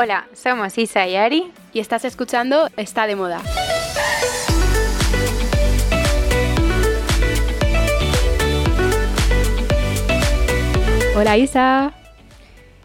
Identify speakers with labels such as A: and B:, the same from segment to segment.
A: Hola, somos Isa y Ari
B: y estás escuchando Está de Moda. Hola Isa.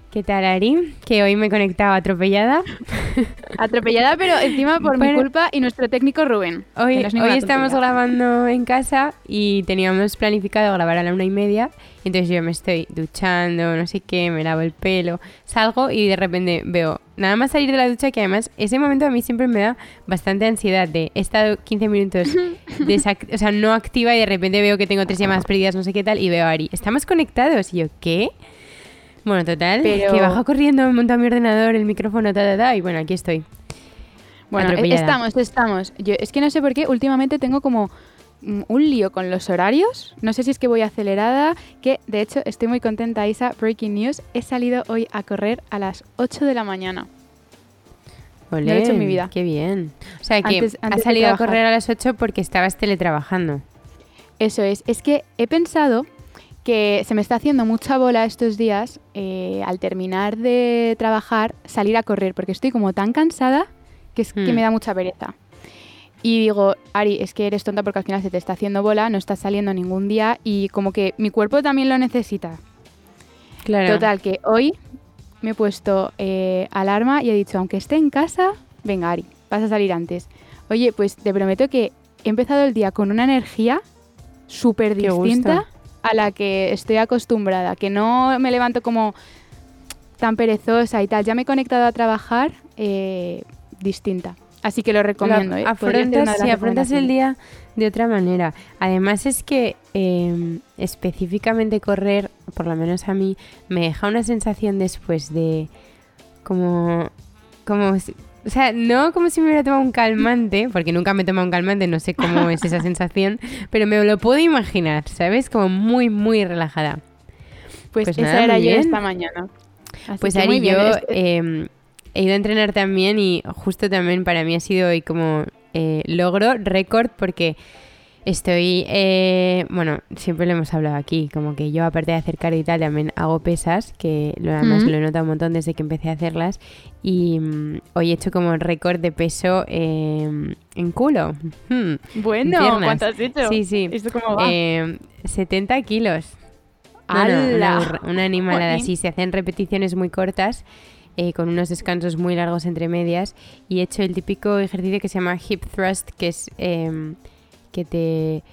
A: ¿Qué tal, Ari? Que hoy me he conectado atropellada.
B: Atropellada, pero encima por mi culpa y nuestro técnico Rubén.
A: Hoy, hoy estamos grabando en casa y teníamos planificado grabar a la una y media. Entonces yo me estoy duchando, no sé qué, me lavo el pelo, salgo y de repente veo nada más salir de la ducha que además ese momento a mí siempre me da bastante ansiedad de he estado 15 minutos o sea, no activa y de repente veo que tengo tres llamadas perdidas, no sé qué tal, y veo a Ari, ¿estamos conectados? Y yo, ¿qué? Bueno, total, que bajo corriendo, monta mi ordenador, el micrófono, ta, ta, ta, y bueno, aquí estoy.
B: Bueno, estamos, estamos. Yo, es que no sé por qué, últimamente tengo como un lío con los horarios. No sé si es que voy acelerada, que de hecho estoy muy contenta, Isa. Breaking news, he salido hoy a correr a las 8 de la mañana.
A: Olé, Lo he hecho en mi vida. Qué bien. O sea, que has salido a correr a las 8 porque estabas teletrabajando.
B: Eso es. Es que he pensado que se me está haciendo mucha bola estos días eh, al terminar de trabajar salir a correr porque estoy como tan cansada que es que hmm. me da mucha pereza. Y digo, Ari, es que eres tonta porque al final se te está haciendo bola, no estás saliendo ningún día y como que mi cuerpo también lo necesita. Claro. Total, que hoy me he puesto eh, alarma y he dicho, aunque esté en casa, venga, Ari, vas a salir antes. Oye, pues te prometo que he empezado el día con una energía súper distinta a la que estoy acostumbrada, que no me levanto como tan perezosa y tal. Ya me he conectado a trabajar eh, distinta. Así que lo recomiendo. ¿eh?
A: Afrontas, afrontas el día de otra manera. Además es que em, específicamente correr, por lo menos a mí, me deja una sensación después de como, como o sea, no como si me hubiera tomado un calmante, porque nunca me he tomado un calmante, no sé cómo es esa sensación, pero me lo puedo imaginar, ¿sabes? Como muy, muy relajada.
B: Pues, pues esa era yo esta mañana.
A: pues Ari, yo em, he ido a entrenar también y justo también para mí ha sido hoy como eh, logro, récord, porque Estoy, eh, bueno, siempre lo hemos hablado aquí, como que yo aparte de hacer cardio y tal, también hago pesas, que lo, además lo he notado un montón desde que empecé a hacerlas. Y mm, hoy he hecho como récord de peso em, en culo.
B: Hmm, bueno, ¿cuánto has hecho?
A: Sí, sí.
B: ¿Esto cómo va?
A: 70 em, kilos. una, una, animalada. Sí, se hacen repeticiones muy cortas. Eh, con unos descansos muy largos entre medias y he hecho el típico ejercicio que se llama hip thrust, que es eh, que te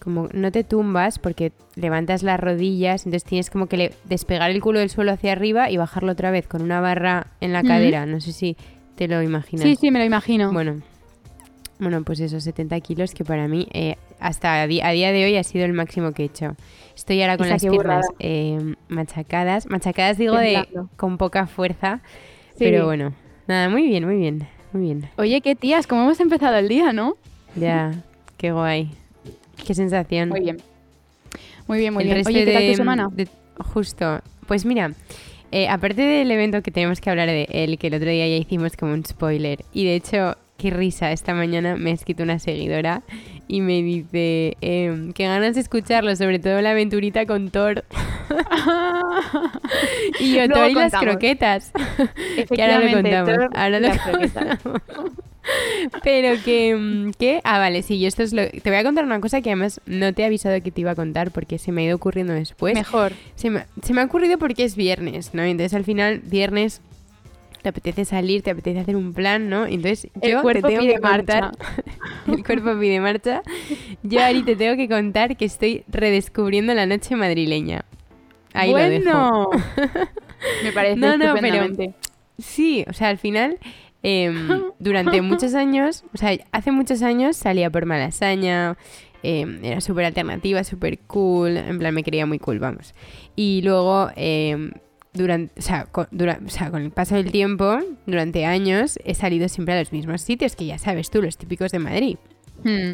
A: como no te tumbas porque levantas las rodillas, entonces tienes como que despegar el culo del suelo hacia arriba y bajarlo otra vez con una barra en la cadera. No sé si te lo imaginas.
B: Sí, sí, me lo imagino.
A: Bueno, bueno pues esos 70 kilos que para mí eh, hasta a, día de hoy ha sido el máximo que he hecho. Estoy ahora con las piernas eh, machacadas. Machacadas digo de con poca fuerza, pero bueno, nada, muy bien, muy bien, muy bien.
B: Oye, qué tías, cómo hemos empezado el día, ¿no?
A: Ya. Qué guay. Qué sensación.
B: Muy bien. Muy bien, muy bien. Oye, ¿qué tal tu semana?
A: justo. Pues mira, eh, aparte del evento que tenemos que hablar de él, que el otro día ya hicimos como un spoiler, y de hecho, qué risa, esta mañana me ha escrito una seguidora y me dice, eh, qué ganas de escucharlo, sobre todo la aventurita con Thor. y yo, Thor y las croquetas. que ahora lo contamos. ahora lo contamos. Pero que, mm, ¿qué? Ah, vale, sí, yo esto es lo... Te voy a contar una cosa que además no te he avisado que te iba a contar porque se me ha ido ocurriendo después.
B: Mejor.
A: Se me, se me ha ocurrido porque es viernes, ¿no? Entonces al final, viernes te apetece salir, te apetece hacer un plan, ¿no? Entonces yo
B: te
A: tengo
B: que contar,
A: el cuerpo pide marcha. Yo Ari te tengo que contar que estoy redescubriendo la noche madrileña. Ahí
B: bueno.
A: lo
B: dejo. Me parece no, no, pero
A: sí, o sea, al final Em, durante muchos años, o sea, hace muchos años salía por Malasaña, em, era súper alternativa, súper cool, en plan me creía muy cool, vamos. Y luego, em, durante, o sea, con, el paso del tiempo, durante años, he salido siempre a los mismos sitios, que ya sabes tú, los típicos de Madrid.
B: Hmm.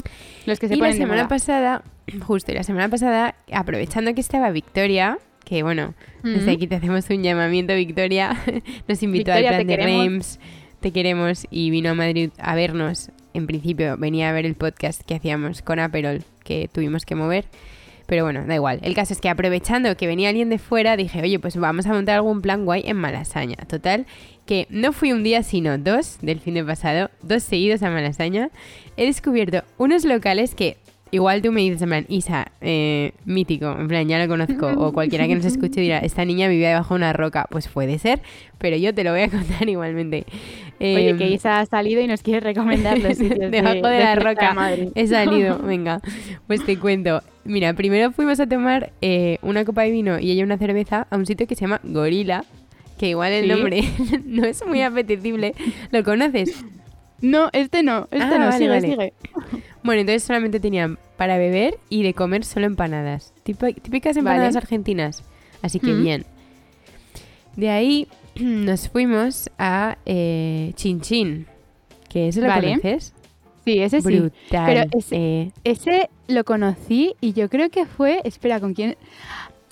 B: Los que se
A: y
B: la
A: semana pasada, justo, y la semana pasada, aprovechando que estaba Victoria, que bueno, desde aquí te hacemos un llamamiento, Victoria, nos invitó al plan de Reims te queremos y vino a Madrid a vernos. En principio venía a ver el podcast que hacíamos con Aperol, que tuvimos que mover. Pero bueno, da igual. El caso es que aprovechando que venía alguien de fuera, dije, oye, pues vamos a montar algún plan guay en Malasaña. Total, que no fui un día, sino dos del fin de pasado, dos seguidos a Malasaña. He descubierto unos locales que igual tú me dices, en plan, Isa, eh, mítico, en plan, ya lo conozco, o cualquiera que nos escuche dirá, esta niña vivía debajo de una roca. Pues puede ser, pero yo te lo voy a contar igualmente.
B: Oye,
A: Em,
B: que Isa ha salido y nos quiere recomendar los sitios
A: Debajo de, la roca. He salido, venga. Pues te cuento. Mira, primero fuimos a tomar eh, una copa de vino y ella una cerveza a un sitio que se llama Gorila. Que igual el
B: Sí.
A: nombre no es muy apetecible. ¿Lo conoces?
B: No, este no, este
A: Ah,
B: no,
A: vale,
B: sigue,
A: vale.
B: sigue.
A: Bueno, entonces solamente tenían para beber y de comer solo empanadas. Típicas empanadas
B: Vale.
A: argentinas. Así que
B: Mm.
A: bien. De ahí nos fuimos a eh, Chin Chin. Que eso lo
B: Vale.
A: conoces.
B: Sí, ese sí.
A: Brutal.
B: Pero ese-
A: Eh,
B: Ese lo conocí y yo creo que fue, espera, ¿con quién?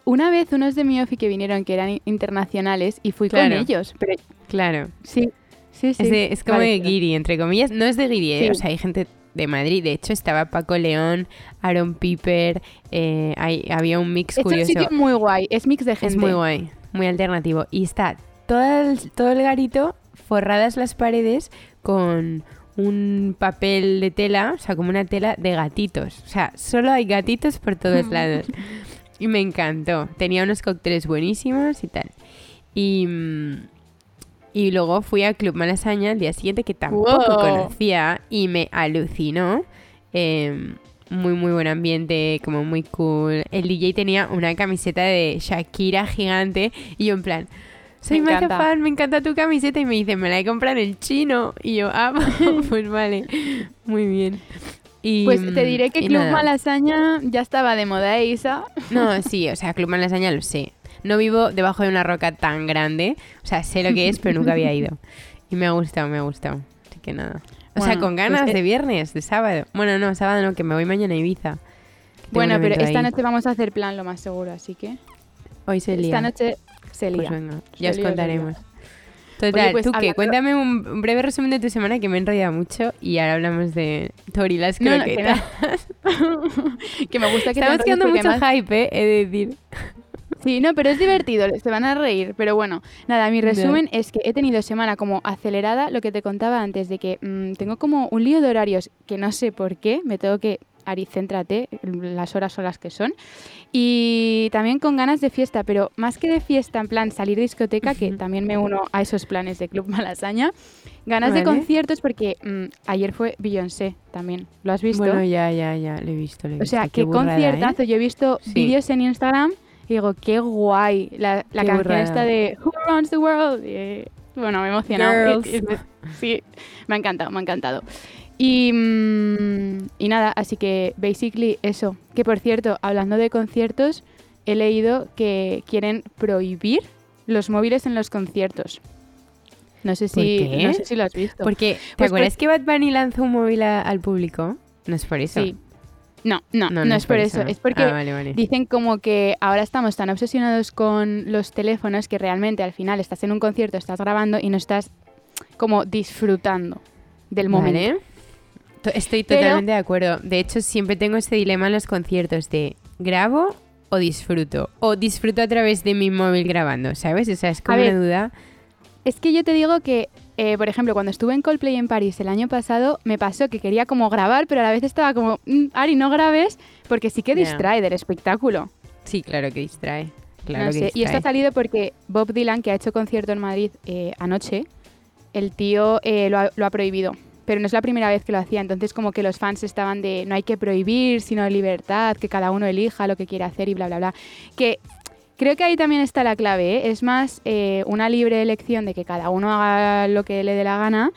B: Una vez unos de mi ofi que vinieron que eran internacionales y fui
A: Claro.
B: con ellos, pero
A: claro.
B: sí, sí, sí.
A: Es, de- es como de Guiri, entre comillas. No es de Guiri, eh,
B: Sí.
A: o sea, hay gente de Madrid. De hecho, estaba Paco León, Aaron Piper. eh, hay- había un mix
B: Es un
A: curioso.
B: sitio muy guay, es mix de gente.
A: Es muy guay, muy alternativo. Y está todo el, todo el garito, forradas las paredes con un papel de tela, o sea, como una tela de gatitos. O sea, solo hay gatitos por todos lados. Y me encantó. Tenía unos cócteles buenísimos y tal. Y, mm, y luego fui a Club Malasaña el día siguiente, que tampoco
B: Wow.
A: conocía y me alucinó. Eh, muy, muy buen ambiente, como muy cool. El DJ tenía una camiseta de Shakira gigante y yo en plan... Soy
B: Me
A: mega fan, me encanta tu camiseta y me dice, me la he comprado en el chino. Y yo, ah, pues vale, muy bien. Y,
B: Pues te diré que
A: y
B: Club
A: nada.
B: Malasaña ya estaba de moda, ¿eh, Isa.
A: No, sí, o sea, Club Malasaña lo sé. No vivo debajo de una roca tan grande. O sea, sé lo que es, pero nunca había ido. Y me ha gustado, me ha gustado. Así que nada. O sea, con
B: pues,
A: ganas
B: eh,
A: de viernes, de sábado. Bueno, no, sábado no, que me voy mañana a Ibiza.
B: Bueno, pero esta
A: ahí.
B: noche vamos a hacer plan lo más seguro, así que
A: Hoy se lía.
B: esta noche se
A: Pues
B: lía.
A: venga,
B: Se
A: ya os
B: se
A: contaremos.
B: lía.
A: Total,
B: Oye, pues,
A: tú qué,
B: hablando-
A: cuéntame un, breve resumen de tu semana que me he enrollado mucho y ahora hablamos de Tori las
B: No, no, que
A: croquetas.
B: que me gusta que
A: Estamos quedando mucho
B: además-
A: hype, eh, he de decir.
B: Sí, no, pero es divertido, se van a reír. Pero bueno, nada, mi resumen es que he tenido semana como acelerada, lo que te contaba antes, de que mm, tengo como un lío de horarios que no sé por qué, me tengo que, Ari, céntrate, las horas son las que son. Y también con ganas de fiesta, pero más que de fiesta, en plan salir de discoteca, que también me uno a esos planes de Club Malasaña, ganas de conciertos porque mm, ayer fue Beyoncé también, ¿lo has visto?
A: Bueno, ya, ya, ya, lo he visto, lo he
B: O
A: visto.
B: sea, qué,
A: burrada,
B: conciertazo.
A: ¿eh?
B: Yo he visto
A: Sí.
B: vídeos en Instagram y digo, qué guay. La, la
A: Qué
B: canción
A: burrada.
B: esta de Who Runs the World. Y, bueno, me he emocionado.
A: Girls.
B: Sí, me ha encantado, me ha encantado. Y, mm, y nada, así que basically eso. Que por cierto, hablando de conciertos, he leído que quieren prohibir los móviles en los conciertos. No sé
A: ¿Por
B: si, no sé si lo has visto.
A: Porque, ¿te
B: Pues
A: acuerdas que Bad Bunny lanzó un móvil a- al público? No es por eso.
B: Sí. No, no, no, es por eso. Es porque
A: Ah, vale, vale.
B: Dicen como que ahora estamos tan obsesionados con los teléfonos que realmente al final estás en un concierto, estás grabando y no estás como disfrutando del momento.
A: Vale. To- Estoy
B: Pero-
A: totalmente de acuerdo. De hecho, siempre tengo este dilema en los conciertos de grabo o disfruto. O disfruto a través de mi móvil grabando, ¿sabes? O sea, es como una duda.
B: Es que yo te digo que, eh, por ejemplo, cuando estuve en Coldplay en París el año pasado, me pasó que quería como grabar, pero a la vez estaba como, "Mm, Ari, no grabes, porque sí que distrae del espectáculo.
A: Sí, claro que distrae. Claro
B: No
A: que
B: sé, Y esto ha salido porque Bob Dylan, que ha hecho concierto en Madrid eh, anoche, el tío eh, lo, ha, lo ha prohibido. Pero no es la primera vez que lo hacía, entonces como que los fans estaban de no hay que prohibir, sino libertad, que cada uno elija lo que quiere hacer y bla, bla, bla. Que creo que ahí también está la clave, ¿eh? es más eh, una libre elección de que cada uno haga lo que le dé la gana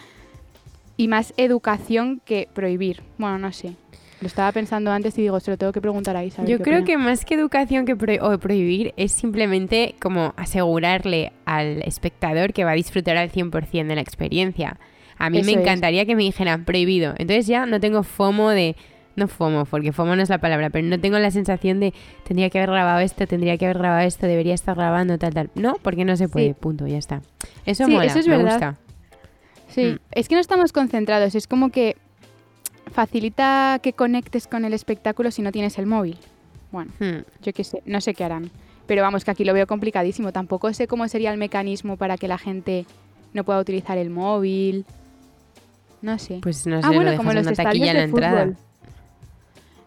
B: y más educación que prohibir. Bueno, no sé. Lo estaba pensando antes y digo, se lo tengo que preguntar a Isa. a ver
A: Yo creo
B: opina.
A: que más que educación que pro- o prohibir es simplemente como asegurarle al espectador que va a disfrutar al 100% de la experiencia. A mí me
B: es.
A: encantaría que me dijeran prohibido. Entonces ya no tengo FOMO de... No FOMO, porque FOMO no es la palabra, pero no tengo la sensación de tendría que haber grabado esto, tendría que haber grabado esto, debería estar grabando, tal, tal. No, porque no se puede,
B: Sí.
A: punto, ya está. Eso
B: Sí,
A: mola,
B: eso es
A: me
B: verdad.
A: gusta.
B: Sí,
A: Mm.
B: es que no estamos concentrados, es como que facilita que conectes con el espectáculo si no tienes el móvil. Bueno,
A: Hmm.
B: yo qué sé, no sé qué harán. Pero vamos, que aquí lo veo complicadísimo. Tampoco sé cómo sería el mecanismo para que la gente no pueda utilizar el móvil. No sé.
A: Pues no sé,
B: ah,
A: lo
B: bueno,
A: dejas
B: como en los
A: una taquilla en la entrada.
B: fútbol.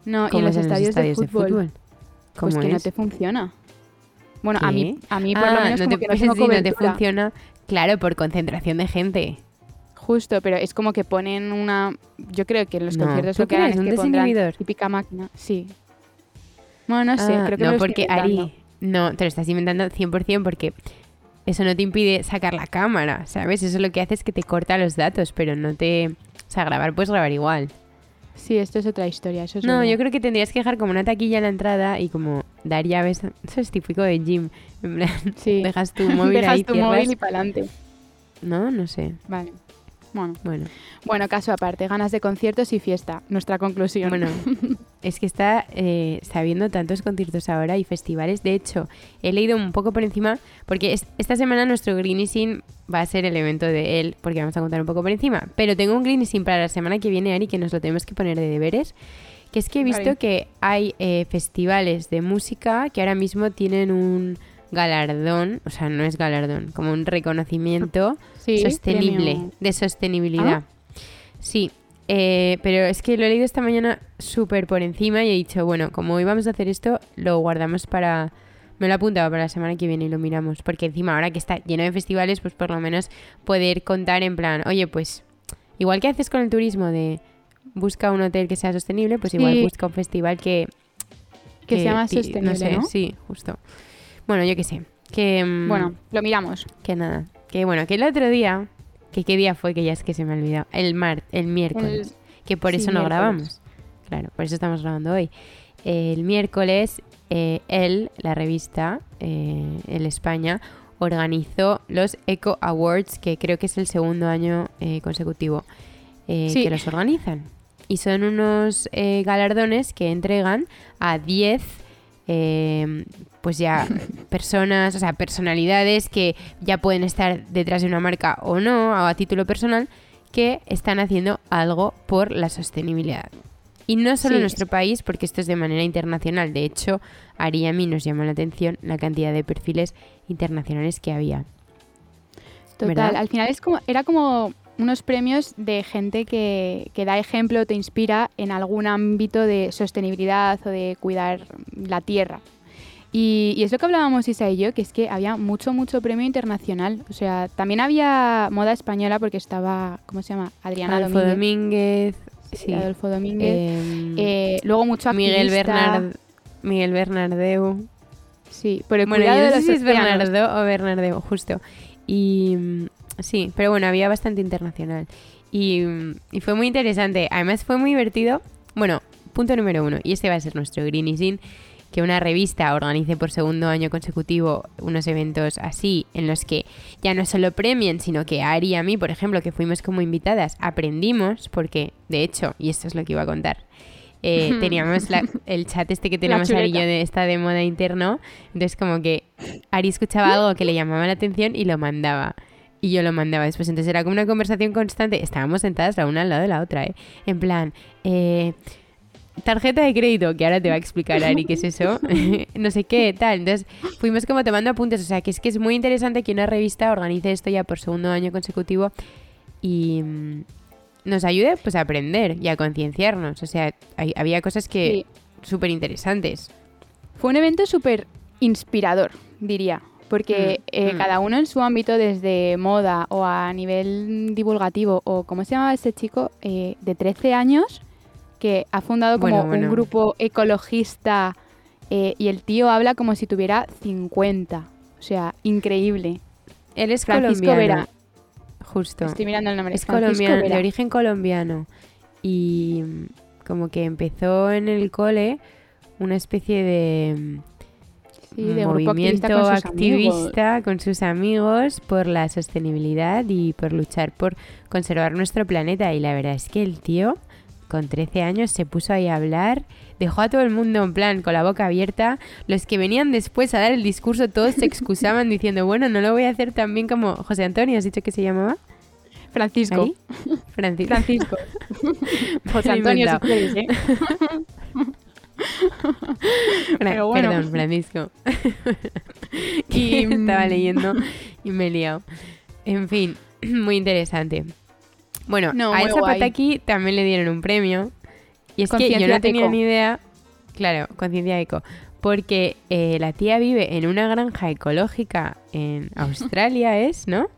B: No, y en
A: ¿Cómo
B: los estadios, de, fútbol, pues
A: ¿Cómo
B: que no te funciona. Bueno, a mí, a mí por lo
A: Ah,
B: menos
A: no
B: como
A: te,
B: que no tengo
A: sí, no te funciona. Claro, por concentración de gente.
B: Justo, pero es como que ponen una... Yo creo que en los
A: No,
B: conciertos
A: ¿tú
B: lo que harán es
A: crees?
B: que
A: ¿Un
B: pondrán típica máquina. Sí. Bueno, no sé,
A: Ah,
B: creo que
A: no,
B: me lo
A: porque. Ari, no, te lo estás inventando 100% porque eso no te impide sacar la cámara, ¿sabes? Eso lo que hace es que te corta los datos, pero no te... O sea, grabar puedes grabar igual.
B: Sí, esto es otra historia, eso es
A: No,
B: verdad.
A: yo creo que tendrías que dejar como una taquilla en la entrada y como dar llaves. Eso es típico de gym. En plan,
B: Sí.
A: dejas tu móvil
B: Dejas
A: ahí,
B: tu
A: cierras.
B: móvil y para adelante.
A: No, no sé.
B: Vale. Bueno.
A: Bueno,
B: bueno, caso aparte, ganas de conciertos y fiesta. Nuestra conclusión.
A: bueno, es que está, eh, está habiendo tantos conciertos ahora y festivales. De hecho, he leído un poco por encima, porque es- esta semana nuestro Greenising va a ser el evento de él, porque vamos a contar un poco por encima. Pero tengo un Greenising para la semana que viene, Ari, que nos lo tenemos que poner de deberes. Que es que he visto
B: Vale.
A: que hay eh, festivales de música que ahora mismo tienen un galardón, o sea, no es galardón, como un reconocimiento
B: sí,
A: sostenible,
B: premio.
A: de sostenibilidad. Sí, eh, pero es que lo he leído esta mañana súper por encima y he dicho, bueno, como hoy vamos a hacer esto, lo guardamos para... Me lo he apuntado para la semana que viene y lo miramos, porque encima ahora que está lleno de festivales, pues por lo menos poder contar en plan, oye, pues igual que haces con el turismo de busca un hotel que sea sostenible, pues igual
B: Sí.
A: busca un festival que...
B: Que sea más sostenible,
A: sé,
B: ¿no?
A: Sí, justo. Bueno, yo qué sé. Que, mm,
B: Bueno, lo miramos.
A: que nada. Que bueno, que el otro día, que qué día fue que ya es que se me ha olvidado. El mar, el miércoles. que por
B: sí,
A: eso no
B: miércoles.
A: grabamos. Claro, por eso estamos grabando hoy. El miércoles, eh, él, la revista, eh, El España, organizó los Eco Awards, que creo que es el segundo año eh, consecutivo eh,
B: Sí.
A: que los organizan. Y son unos eh, galardones que entregan a 10 eh, pues ya personas, o sea, personalidades que ya pueden estar detrás de una marca o no, o a título personal, que están haciendo algo por la sostenibilidad. Y no solo en nuestro país, porque esto es de manera internacional. De hecho, Ari y a mí nos llamó la atención la cantidad de perfiles internacionales que había.
B: Total,
A: ¿verdad?
B: al final es como, era como unos premios de gente que, que da ejemplo, te inspira en algún ámbito de sostenibilidad o de cuidar la tierra. Y, y es lo que hablábamos Isa y yo, que es que había mucho, mucho premio internacional. O sea, también había moda española porque estaba, ¿cómo se llama? Adriana
A: Adolfo
B: Domínguez.
A: Domínguez,
B: Sí. Adolfo Domínguez.
A: em,
B: Eh, luego mucho
A: Miguel,
B: activista.
A: Bernard, Miguel Bernardeu.
B: Sí, el
A: Bueno, yo no sé si es. Bernardo o Bernardeu, justo. Y mm, sí, pero bueno, había bastante internacional. Y, mm, y fue muy interesante. Además fue muy divertido. Bueno, punto número uno. Y este va a ser nuestro Greenising. Que una revista organice por segundo año consecutivo unos eventos así, en los que ya no solo premien, sino que Ari y a mí, por ejemplo, que fuimos como invitadas, aprendimos, porque de hecho, y esto es lo que iba a contar, eh, teníamos la- el chat este que tenemos Ari y yo de esta de moda interno. Entonces, como que Ari escuchaba algo que le llamaba la atención y lo mandaba. Y yo lo mandaba después. Entonces era como una conversación constante. Estábamos sentadas la una al lado de la otra, ¿eh? En plan, eh, tarjeta de crédito, que ahora te va a explicar Ari qué es eso. no sé qué, tal. Entonces fuimos como tomando apuntes. O sea, que es que es muy interesante que una revista organice esto ya por segundo año consecutivo y mm, nos ayude pues a aprender y a concienciarnos. O sea, hay- había cosas que súper interesantes.
B: Fue un evento súper inspirador, diría, porque
A: Mm,
B: eh,
A: mm.
B: cada uno en su ámbito, desde moda o a nivel divulgativo, o como se llamaba este chico, eh, de 13 años, que ha fundado como
A: Bueno, bueno.
B: un grupo ecologista eh, y el tío habla como si tuviera 50. O sea, increíble.
A: Él es
B: Francisco
A: colombiano.
B: Vera.
A: Justo.
B: Estoy mirando el nombre.
A: Es
B: Francisco
A: colombiano,
B: Vera.
A: de origen colombiano. Y mm, como que empezó en el cole una especie de mm,
B: Sí, de grupo activista
A: movimiento
B: sus
A: activista con sus amigos por la sostenibilidad y por luchar por conservar nuestro planeta. Y la verdad es que el tío, con 13 años, se puso ahí a hablar, dejó a todo el mundo en plan con la boca abierta. Los que venían después a dar el discurso, todos se excusaban diciendo, bueno, no lo voy a hacer tan bien como José Antonio, ¿has dicho que se llamaba?
B: Francisco.
A: Ahí. Francisco.
B: Francisco. José Antonio, si quieres, ¿eh? Pero bueno.
A: Perdón, Francisco. y estaba leyendo y me he liado. En fin, muy interesante. Bueno,
B: No,
A: a Zapataki
B: guay.
A: también le dieron un premio. Y es que yo no tenía
B: eco.
A: ni idea. Claro, conciencia eco. Porque eh, la tía vive en una granja ecológica en Australia, ¿es? ¿No?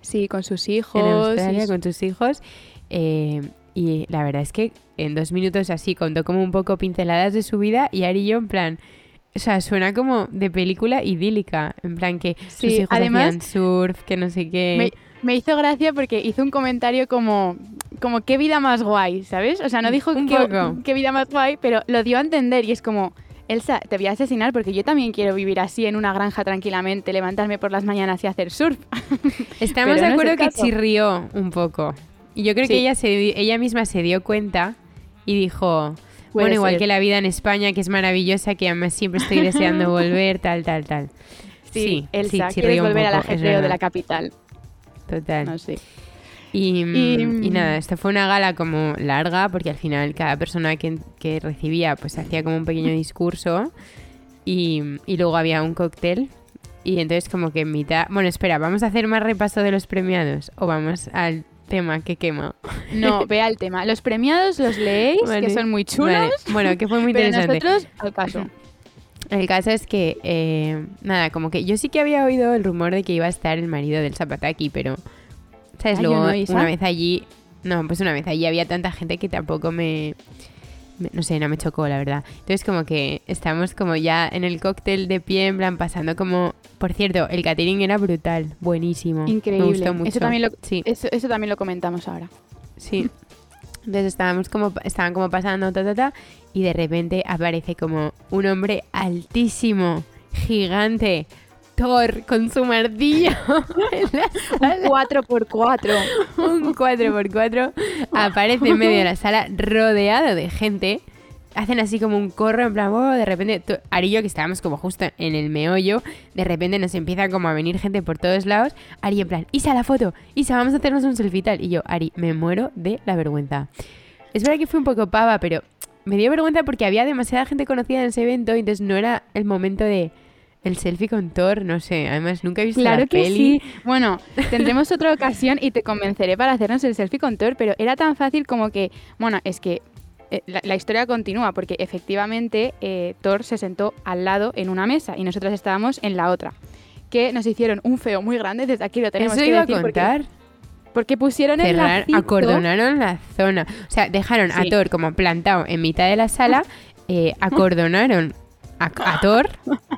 B: Sí, con sus
A: en
B: hijos.
A: Australia
B: y-
A: con tus hijos. eh, y la verdad es que en dos minutos así contó como un poco pinceladas de su vida y Ari y yo en plan... O sea, suena como de película idílica. En plan que sus hijos
B: además-
A: hacían surf, que no sé qué...
B: Me, me hizo gracia porque hizo un comentario como, como qué vida más guay, ¿sabes? O sea, no dijo qué, qué vida más guay, pero lo dio a entender y es como, Elsa, te voy a asesinar porque yo también quiero vivir así en una granja tranquilamente, levantarme por las mañanas y hacer surf.
A: Estamos de
B: no
A: acuerdo que chirrió un poco. Y yo creo que
B: Sí.
A: ella, se, ella misma se dio cuenta y dijo...
B: Puede
A: bueno, igual que la vida en España, que es maravillosa, que además siempre estoy deseando volver, tal, tal, tal.
B: Sí, Elsa,
A: sí,
B: quieres volver al
A: poco,
B: ajetreo de la capital.
A: Total.
B: Sé.
A: Y, mm,
B: Y-
A: y nada, esto fue una gala como larga porque al final cada persona que, que recibía pues hacía como un pequeño discurso y, y luego había un cóctel y entonces como que en mitad... Bueno, espera, ¿vamos a hacer más repaso de los premiados o vamos al tema que quema?
B: No, vea el tema. Los premiados los leéis,
A: Vale.
B: que son muy chulos,
A: Vale, Bueno, que fue muy
B: pero
A: interesante.
B: nosotros al caso.
A: El caso es que, eh, nada, como que yo sí que había oído el rumor de que iba a estar el marido del Zapataki, pero, ¿sabes?
B: Yo
A: Luego,
B: no,
A: una vez allí, no, pues una vez allí había tanta gente que tampoco me, me- no sé, no me chocó, la verdad. Entonces, como que estamos como ya en el cóctel de pie, en plan, pasando como, por cierto, el catering era brutal, buenísimo.
B: Increíble.
A: Me gustó mucho.
B: Eso también lo,
A: Sí.
B: eso, eso también lo comentamos ahora.
A: Sí. Entonces estábamos como, estaban como pasando, ta, ta, ta, y de repente aparece como un hombre altísimo, gigante, Thor, con su martillo en la
B: Un 4x4.
A: un 4x4 aparece en medio de la sala rodeado de gente. Hacen así como un corro, en plan, "Oh", de repente, tú- Ari y yo, que estábamos como justo en el meollo, de repente nos empieza como a venir gente por todos lados. Ari en plan, Isa, la foto, Isa, vamos a hacernos un selfie y tal. Y yo, Ari, me muero de la vergüenza. Es verdad que fue un poco pava, pero me dio vergüenza porque había demasiada gente conocida en ese evento, y entonces no era el momento de el selfie con Thor, no sé. Además, nunca he visto
B: Claro
A: la
B: que
A: peli.
B: sí. Bueno, tendremos otra ocasión y te convenceré para hacernos el selfie con Thor, pero era tan fácil como que, bueno, es que eh, la, la historia continúa porque efectivamente eh, Thor se sentó al lado en una mesa y nosotras estábamos en la otra. Que nos hicieron un feo muy grande, desde aquí lo tenemos
A: Eso
B: que
A: iba a
B: decir
A: contar.
B: Porque, pusieron el
A: Cerrar,
B: lacito-
A: acordonaron la zona. O sea, dejaron a. Thor como plantado en mitad de la sala, eh, acordonaron a, a Thor,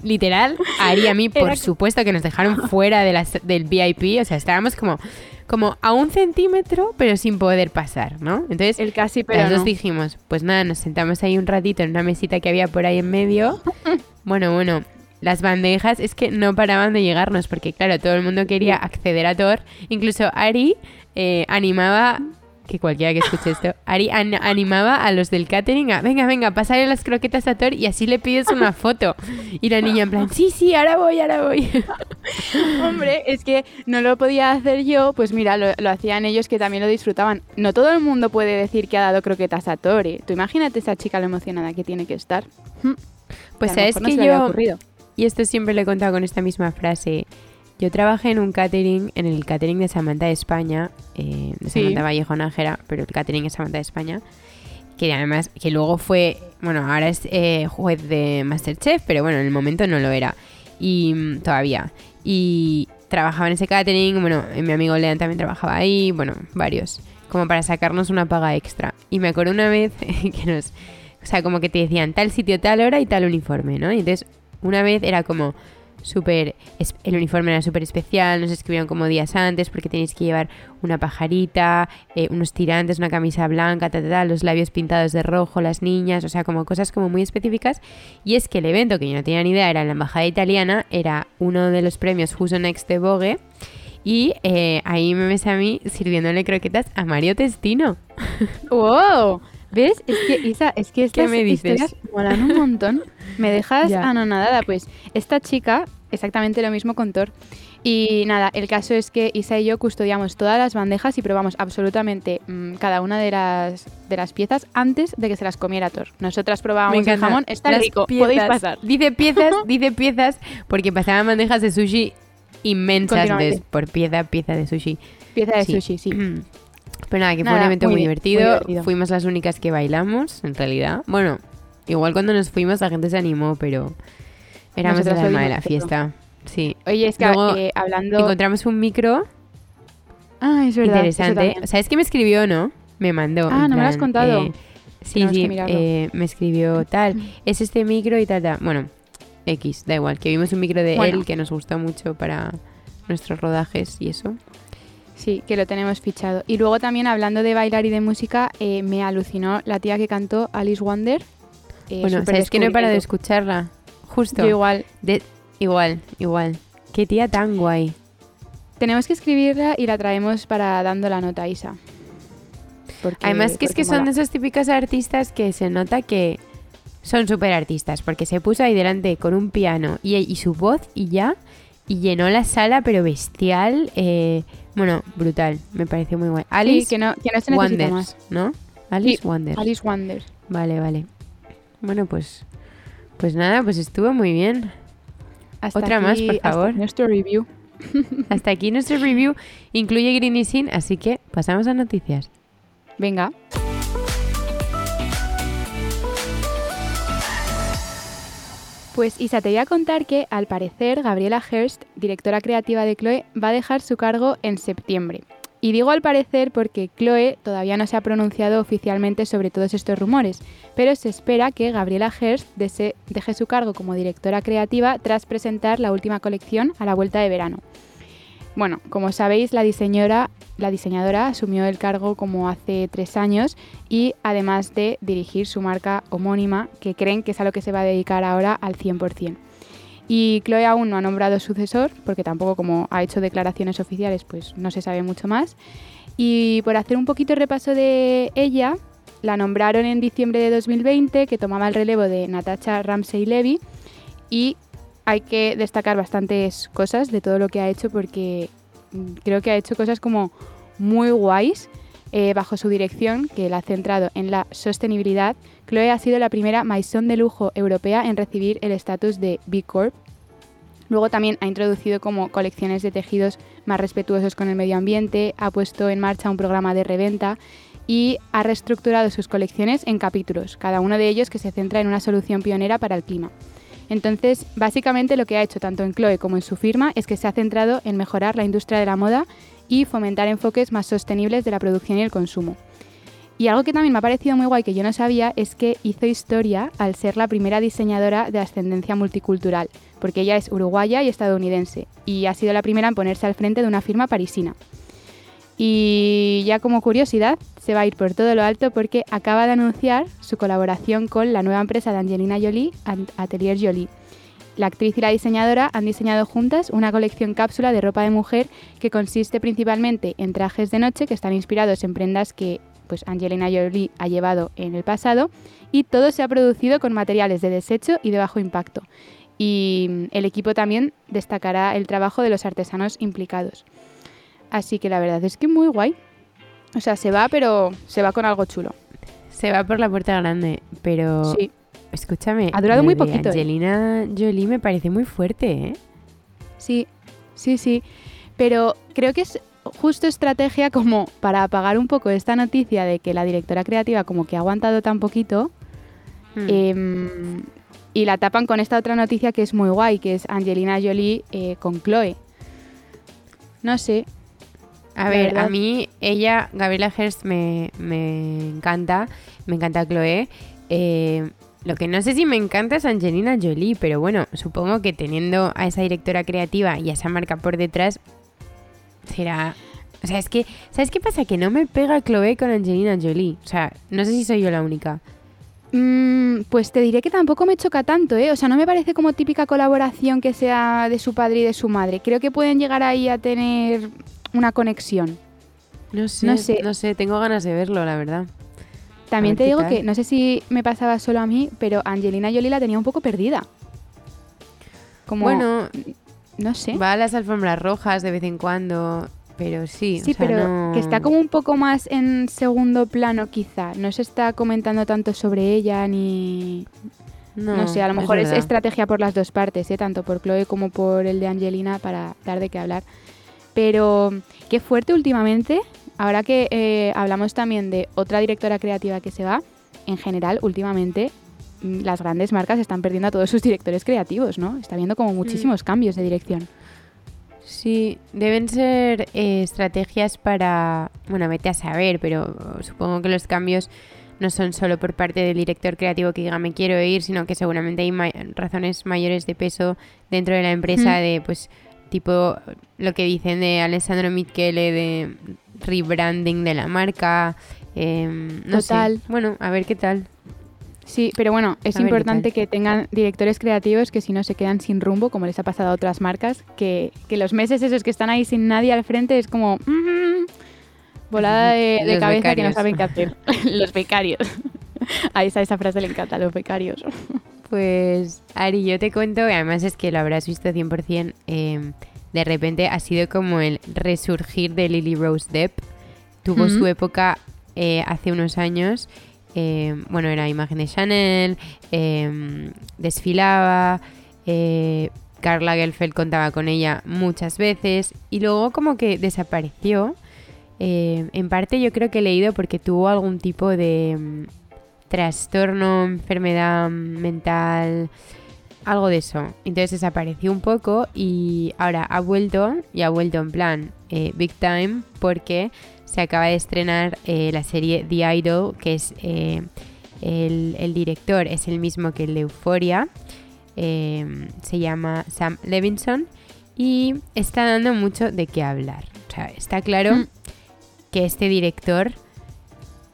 A: literal, a Ari y a mí, por
B: Era-
A: supuesto que nos dejaron fuera de las- del VIP, o sea, estábamos como, como a un centímetro, pero sin poder pasar, ¿no? Entonces,
B: el casi, pero
A: las dos
B: no.
A: dijimos, pues nada, nos sentamos ahí un ratito en una mesita que había por ahí en medio. Bueno, bueno, las bandejas es que no paraban de llegarnos, porque claro, todo el mundo quería acceder a Thor. Incluso Ari eh, animaba, que cualquiera que escuche esto, Ari an- animaba a los del catering a, venga, venga, pasarle las croquetas a Thor y así le pides una foto. Y la niña en plan, sí, sí, ahora voy, ahora voy.
B: Hombre, es que no lo podía hacer yo, pues mira, lo, lo hacían ellos que también lo disfrutaban. No todo el mundo puede decir que ha dado croquetas a Tori. Tú imagínate esa chica lo emocionada que tiene que estar.
A: Pues
B: Que
A: sabes
B: no
A: que yo,
B: ocurrido.
A: y esto siempre lo he contado con esta misma frase. Yo trabajé en un catering, en el catering de Samantha de España, eh, de
B: Sí.
A: Samantha Vallejo Nájera, pero el catering es Samantha de España, que además, que luego fue, bueno, ahora es eh, juez de Masterchef, pero bueno, en el momento no lo era, y mm, todavía. Y trabajaba en ese catering, bueno, eh, mi amigo Lean también trabajaba ahí, bueno, varios, como para sacarnos una paga extra. Y me acuerdo una vez que nos, o sea, como que te decían tal sitio, tal hora y tal uniforme, ¿no? Y entonces, una vez era como súper, el uniforme era súper especial, nos escribieron como días antes porque tenéis que llevar una pajarita, eh, unos tirantes, una camisa blanca, ta, ta, ta, los labios pintados de rojo, las niñas, o sea, como cosas como muy específicas. Y es que el evento, que yo no tenía ni idea, era en la embajada italiana, era uno de los premios Who's Next de Vogue. Y eh, ahí me ves a mí sirviéndole croquetas a Mario Testino.
B: ¡Wow! ¿Ves? Es que, Isa, es que estas
A: me dices?
B: historias molan un montón. Me dejas
A: Ya.
B: anonadada. Pues esta chica, exactamente lo mismo con Thor. Y nada, el caso es que Isa y yo custodiamos todas las bandejas y probamos absolutamente mm, cada una de las, de las piezas antes de que se las comiera Thor. Nosotras probábamos el jamón, está
A: Las
B: rico,
A: piezas.
B: podéis pasar.
A: Dice piezas, dice piezas, porque pasaban bandejas de sushi inmensas de- por pieza, pieza de sushi.
B: Pieza de
A: Sí.
B: sushi, sí.
A: Pero nada, que fue
B: Nada,
A: un evento
B: muy
A: divertido.
B: muy divertido.
A: Fuimos las únicas que bailamos, en realidad. Bueno, igual cuando nos fuimos la gente se animó, pero éramos
B: lo
A: alma de la fiesta. Sí.
B: Oye, es que
A: Luego
B: eh, hablando...
A: Encontramos un micro
B: Ah, es verdad.
A: interesante. ¿Sabes que me escribió, no? Me mandó.
B: Ah, no me lo has contado.
A: eh, sí, sí, eh, me escribió tal. Es este micro y tal, tal. Bueno, X, da igual. Que vimos un micro de
B: Bueno.
A: él que nos gustó mucho para nuestros rodajes y eso.
B: Sí, que lo tenemos fichado. Y luego también hablando de bailar y de música, eh, me alucinó la tía que cantó Alice Wonder. Eh,
A: bueno, ¿sabes que no he parado de escucharla? Justo.
B: Yo igual.
A: De- igual, igual. Qué tía tan guay.
B: Tenemos que escribirla y la traemos para dando la nota a Isa. Porque-
A: Además que es que son de esos típicos artistas que se nota que son súper artistas, porque se puso ahí delante con un piano y, y su voz y ya, y llenó la sala, pero bestial. eh, bueno, brutal, me pareció muy guay.
B: Sí,
A: Alice
B: que no, que no se
A: Wonders,
B: más.
A: ¿no? Alice
B: Sí,
A: Wonders.
B: Alice Wonder.
A: Vale, vale. Bueno, pues pues nada, pues estuvo muy bien.
B: Hasta
A: Otra más,
B: aquí-
A: por
B: hasta
A: favor.
B: Nuestro review.
A: Hasta aquí nuestro review incluye Greeny Sin, así que pasamos a noticias.
B: Venga. Pues Isa, te voy a contar que al parecer Gabriela Hearst, directora creativa de Chloe, va a dejar su cargo en septiembre. Y digo al parecer porque Chloe todavía no se ha pronunciado oficialmente sobre todos estos rumores, pero se espera que Gabriela Hearst deje su cargo como directora creativa tras presentar la última colección a la vuelta de verano. Bueno, como sabéis, la diseñadora, la diseñadora asumió el cargo como hace tres años y además de dirigir su marca homónima, que creen que es a lo que se va a dedicar ahora al 100%. Y Chloe aún no ha nombrado sucesor, porque tampoco como ha hecho declaraciones oficiales, pues no se sabe mucho más. Y por hacer un poquito repaso de ella, la nombraron en diciembre de 2020, que tomaba el relevo de Natasha Ramsey Levy, y hay que destacar bastantes cosas de todo lo que ha hecho porque mm, creo que ha hecho cosas como muy guays eh, bajo su dirección, que la ha centrado en la sostenibilidad. Chloe ha sido la primera maison de lujo europea en recibir el estatus de B Corp. Luego también ha introducido como colecciones de tejidos más respetuosos con el medio ambiente, ha puesto en marcha un programa de reventa y ha reestructurado sus colecciones en capítulos, cada uno de ellos que se centra en una solución pionera para el clima. Entonces, básicamente lo que ha hecho tanto en Chloe como en su firma es que se ha centrado en mejorar la industria de la moda y fomentar enfoques más sostenibles de la producción y el consumo. Y algo que también me ha parecido muy guay que yo no sabía es que hizo historia al ser la primera diseñadora de ascendencia multicultural, porque ella es uruguaya y estadounidense, y ha sido la primera en ponerse al frente de una firma parisina. Y ya como curiosidad, se va a ir por todo lo alto porque acaba de anunciar su colaboración con la nueva empresa de Angelina Jolie, Atelier Jolie. La actriz y la diseñadora han diseñado juntas una colección cápsula de ropa de mujer que consiste principalmente en trajes de noche que están inspirados en prendas que pues, Angelina Jolie ha llevado en el pasado y todo se ha producido con materiales de desecho y de bajo impacto. Y mm, el equipo también destacará el trabajo de los artesanos implicados. Así que la verdad es que muy guay. O sea, se va, pero se va con algo chulo.
A: Se va por la puerta grande, pero
B: Sí,
A: escúchame.
B: Ha durado muy poquito, ¿eh?
A: Angelina Jolie me parece muy fuerte, ¿eh?
B: sí, sí, sí. Pero creo que es justo estrategia como para apagar un poco esta noticia de que la directora creativa como que ha aguantado tan poquito
A: Hmm.
B: em, y la tapan con esta otra noticia que es muy guay, que es Angelina Jolie eh, con Chloe. No sé,
A: A ver,
B: verdad.
A: a mí ella, Gabriela Hearst, me, me encanta, me encanta Chloe. Eh, lo que no sé si me encanta es Angelina Jolie, pero bueno, supongo que teniendo a esa directora creativa y a esa marca por detrás, será... O sea, es que, ¿sabes qué pasa? Que no me pega Chloe con Angelina Jolie. O sea, no sé si soy yo la única.
B: Mm, pues te diré que tampoco me choca tanto, ¿eh? O sea, no me parece como típica colaboración que sea de su padre y de su madre. Creo que pueden llegar ahí a tener una conexión.
A: No sé,
B: No
A: no
B: sé.
A: no sé, tengo ganas de verlo, la verdad.
B: También
A: ver
B: te digo
A: tal.
B: que no sé si me pasaba solo a mí, pero Angelina Jolie la tenía un poco perdida. Como,
A: Bueno,
B: no sé.
A: va a las alfombras rojas de vez en cuando, pero sí.
B: Sí,
A: o sea,
B: pero
A: no-
B: que está como un poco más en segundo plano quizá. No se está comentando tanto sobre ella ni... No, sé, a lo
A: es
B: mejor es,
A: verdad.
B: estrategia por las dos partes, ¿eh? tanto por Chloe como por el de Angelina para dar de qué hablar. Pero qué fuerte últimamente, ahora que eh, hablamos también de otra directora creativa que se va, en general últimamente mm, las grandes marcas están perdiendo a todos sus directores creativos, ¿no? Está habiendo como muchísimos cambios de dirección.
A: Sí, deben ser eh, estrategias para, bueno, vete a saber, pero supongo que los cambios no son solo por parte del director creativo que diga me quiero ir, sino que seguramente hay ma- razones mayores de peso dentro de la empresa
B: Mm.
A: de, pues, tipo lo que dicen de Alessandro Michele de rebranding de la marca. em, no sé.
B: Total.
A: Bueno, a ver qué tal.
B: Sí, pero bueno, es
A: A
B: importante que tengan directores creativos que si no se quedan sin rumbo, como les ha pasado a otras marcas, que, que los meses esos que están ahí sin nadie al frente es como... mm, volada de, cabeza que no saben qué hacer. los becarios. A esa, esa frase le encanta, los becarios.
A: Pues Ari, yo te cuento, y además es que lo habrás visto 100%, eh, de repente ha sido como el resurgir de Lily Rose Depp. Tuvo su época eh, hace unos años, eh, bueno, era imagen de Chanel, eh, desfilaba, eh, Carla Gelfeld contaba con ella muchas veces y luego como que desapareció. Eh, en parte yo creo que he leído porque tuvo algún tipo de trastorno, enfermedad mental, algo de eso. Entonces desapareció un poco y ahora ha vuelto y ha vuelto en plan eh, big time porque se acaba de estrenar eh, la serie The Idol, que es eh, el, el director es el mismo que el de Euphoria. Eh, se llama Sam Levinson y está dando mucho de qué hablar. O sea, está claro
B: Mm.
A: que este director,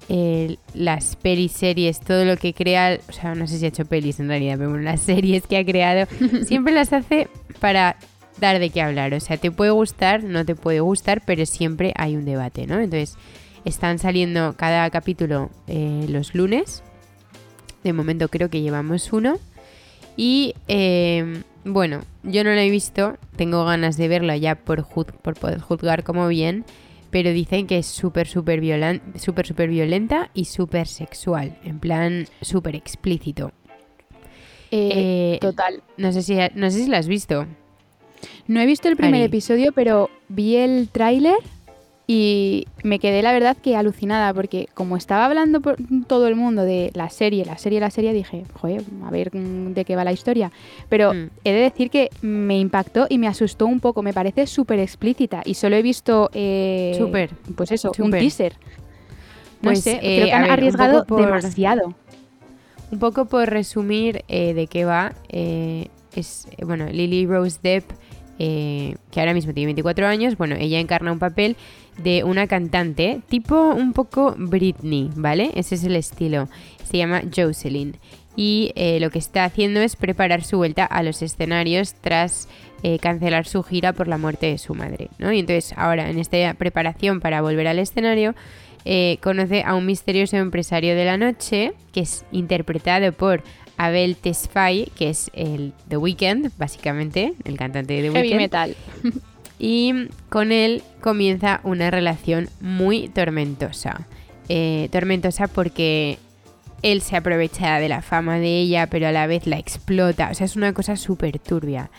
A: eh, las pelis, series, todo lo que crea, o sea, no sé si ha hecho pelis en realidad, pero bueno, las series que ha creado, siempre las hace para dar de qué hablar. O sea, te puede gustar, no te puede gustar, pero siempre hay un debate, ¿no? Entonces, están saliendo cada capítulo eh, los lunes. De momento creo que llevamos uno. Y eh, bueno, yo no lo he visto, tengo ganas de verlo ya por, juz- por poder juzgar como bien, pero dicen que es súper, súper súper violenta y súper sexual, en plan súper explícito.
B: Eh,
A: Eh,
B: total.
A: no, sé si, no sé si lo has visto.
B: No he visto el primer
A: Ari.
B: episodio, pero vi el tráiler y me quedé la verdad que alucinada porque como estaba hablando por todo el mundo de la serie, la serie, la serie, dije, joder, a ver mm, de qué va la historia. Pero
A: Mm.
B: he de decir que me impactó y me asustó un poco, me parece súper explícita y solo he visto, eh,
A: Súper,
B: pues eso, un teaser. No
A: Pues,
B: sé,
A: eh,
B: creo que han
A: ver,
B: arriesgado
A: por-
B: demasiado.
A: Un poco por resumir eh, de qué va, eh, es, bueno, Lily Rose Depp, eh, que ahora mismo tiene 24 años, bueno, ella encarna un papel de una cantante, tipo un poco Britney, ¿vale? Ese es el estilo. Se llama Jocelyn. Y eh, lo que está haciendo es preparar su vuelta a los escenarios tras eh, cancelar su gira por la muerte de su madre, ¿no? Y entonces ahora en esta preparación para volver al escenario conoce a un misterioso empresario de la noche que es interpretado por Abel Tesfaye, que es el The Weeknd, básicamente, el cantante de The
B: Heavy
A: Weeknd.
B: metal.
A: Y con él comienza una relación muy tormentosa. Eh, tormentosa porque él se aprovecha de la fama de ella, pero a la vez la explota. O sea, es una cosa súper turbia.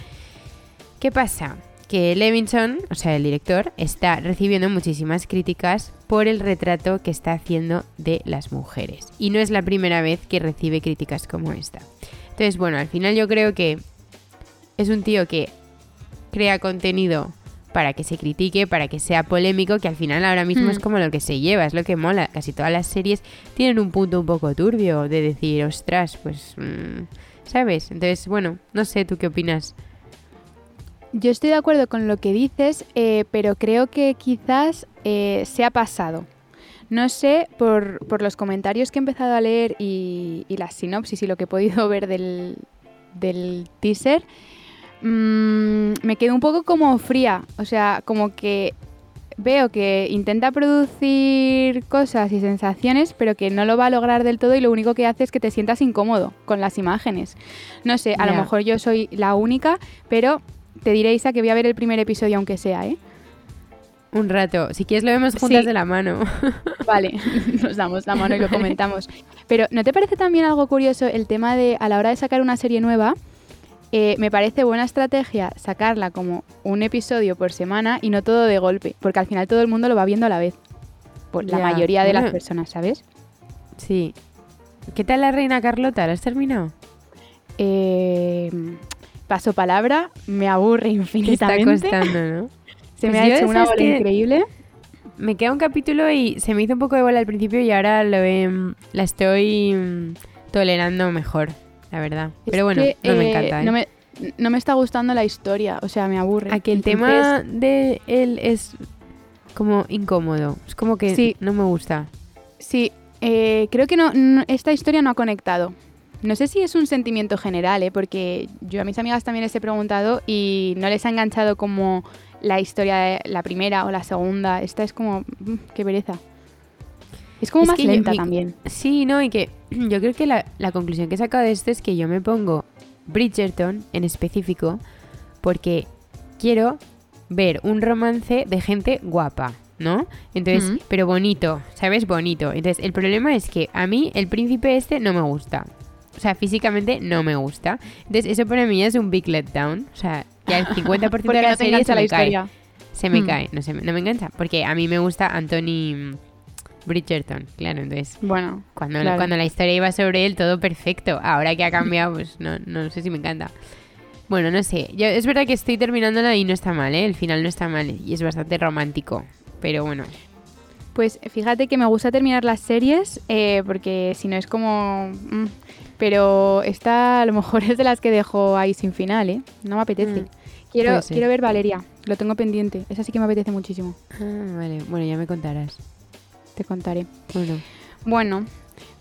A: ¿Qué pasa? Que Levinson, o sea, el director, está recibiendo muchísimas críticas por el retrato que está haciendo de las mujeres. Y no es la primera vez que recibe críticas como esta. Entonces, bueno, al final yo creo que es un tío que crea contenido para que se critique, para que sea polémico, que al final ahora mismo
B: Hmm.
A: es como lo que se lleva, es lo que mola. Casi todas las series tienen un punto un poco turbio de decir, ostras, pues, mm, ¿sabes? Entonces, bueno, no sé, ¿tú qué opinas?
B: Yo estoy de acuerdo con lo que dices, eh, pero creo que quizás eh, se ha pasado. No sé, por, por los comentarios que he empezado a leer y, y la sinopsis y lo que he podido ver del, del teaser, mm, me quedo un poco como fría. O sea, como que veo que intenta producir cosas y sensaciones, pero que no lo va a lograr del todo y lo único que hace es que te sientas incómodo con las imágenes. No sé, a lo mejor yo soy la única, pero te diréis a que voy a ver el primer episodio aunque sea, ¿eh?
A: Un rato. Si quieres lo vemos juntas
B: Sí.
A: de la mano.
B: Vale, nos damos la mano y lo comentamos. Pero ¿no te parece también algo curioso el tema de a la hora de sacar una serie nueva? eh, me parece buena estrategia sacarla como un episodio por semana y no todo de golpe, porque al final todo el mundo lo va viendo a la vez. Por la
A: Ya,
B: mayoría de las personas, ¿sabes?
A: sí. ¿Qué tal la reina Carlota? ¿La has terminado?
B: Eh, paso palabra, me aburre
A: Te está
B: infinitamente.
A: costando, ¿no?
B: Se me
A: Pues
B: ha hecho una bola increíble.
A: Me queda un capítulo y se me hizo un poco de bola al principio y ahora lo em, la estoy mm, tolerando mejor, la verdad.
B: Es
A: Pero bueno,
B: que,
A: no me
B: eh,
A: encanta. ¿eh?
B: No me, no me está gustando la historia, o sea, me aburre.
A: A que el tema de él es como incómodo. Es como que
B: Sí.
A: no me gusta.
B: Sí, eh, creo que no, no- esta historia no ha conectado. No sé si es un sentimiento general, ¿eh? porque yo a mis amigas también les he preguntado y no les ha enganchado como la historia de la primera o la segunda. Esta es como, mm, qué pereza. Es como
A: Es
B: más
A: yo-
B: lenta también.
A: Sí, no, y que yo creo que la, la conclusión que he sacado de esto es que yo me pongo Bridgerton en específico porque quiero ver un romance de gente guapa, ¿no? Entonces, pero bonito, ¿sabes? Bonito. Entonces, el problema es que a mí el príncipe este no me gusta. O sea, físicamente no me gusta. Entonces, eso para mí es un big letdown. O sea, ya el 50%
B: Porque
A: de la
B: no
A: serie se
B: la
A: me cae. Se me
B: Mm.
A: cae, no, se me- no me engancha. Porque a mí me gusta Anthony Bridgerton, claro. Entonces,
B: Bueno,
A: cuando,
B: Claro.
A: cuando la historia iba sobre él, todo perfecto. Ahora que ha cambiado, pues no, no sé si me encanta. Bueno, no sé. Yo, es verdad que estoy terminándola y no está mal, ¿eh? El final no está mal y es bastante romántico. Pero bueno,
B: pues fíjate que me gusta terminar las series eh, porque si no es como... mm, pero esta a lo mejor es de las que dejo ahí sin final, ¿eh? No me apetece.
A: Mm,
B: quiero, quiero ver Valeria, lo tengo pendiente. Esa sí que me apetece muchísimo.
A: Ah, vale. Bueno, ya me contarás.
B: Te contaré.
A: Bueno.
B: Bueno,